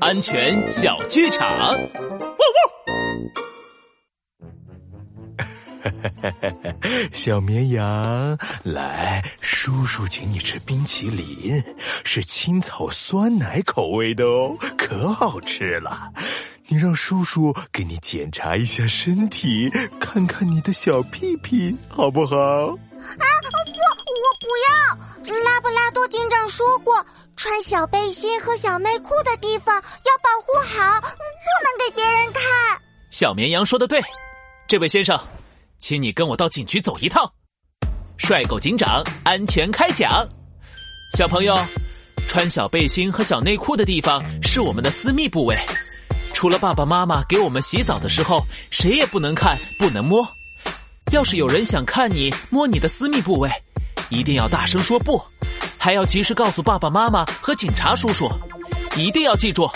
安全小剧场。小绵羊，来，叔叔请你吃冰淇淋，是青草酸奶口味的哦，可好吃了。你让叔叔给你检查一下身体，看看你的小屁屁好不好？啊，不，我不要。穿小背心和小内裤的地方要保护好，不能给别人看。小绵羊说的对，这位先生，请你跟我到警局走一趟。帅狗警长安全开讲，小朋友，穿小背心和小内裤的地方是我们的私密部位。除了爸爸妈妈给我们洗澡的时候，谁也不能看，不能摸。要是有人想看你摸你的私密部位，一定要大声说不，还要及时告诉爸爸妈妈和警察叔叔。一定要记住，